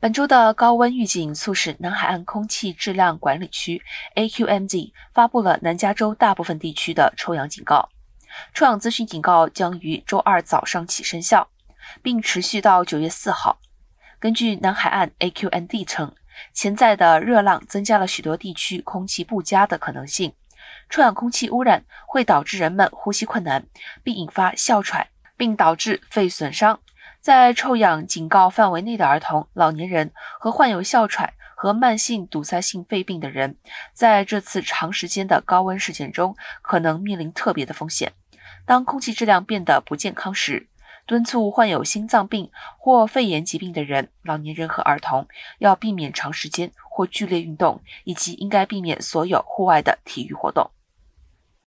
本周的高温预警促使南海岸空气质量管理区 （AQMZ） 发布了南加州大部分地区的臭氧警告。臭氧资讯警告将于周二早上起生效，并持续到九月四号。根据南海岸 AQMZ 称，潜在的热浪增加了许多地区空气不佳的可能性。臭氧空气污染会导致人们呼吸困难，并引发哮喘，并导致肺损伤。在臭氧警告范围内的儿童、老年人和患有哮喘和慢性堵塞性肺病的人，在这次长时间的高温事件中可能面临特别的风险。当空气质量变得不健康时，敦促患有心脏病或肺炎疾病的人、老年人和儿童要避免长时间或剧烈运动，以及应该避免所有户外的体育活动。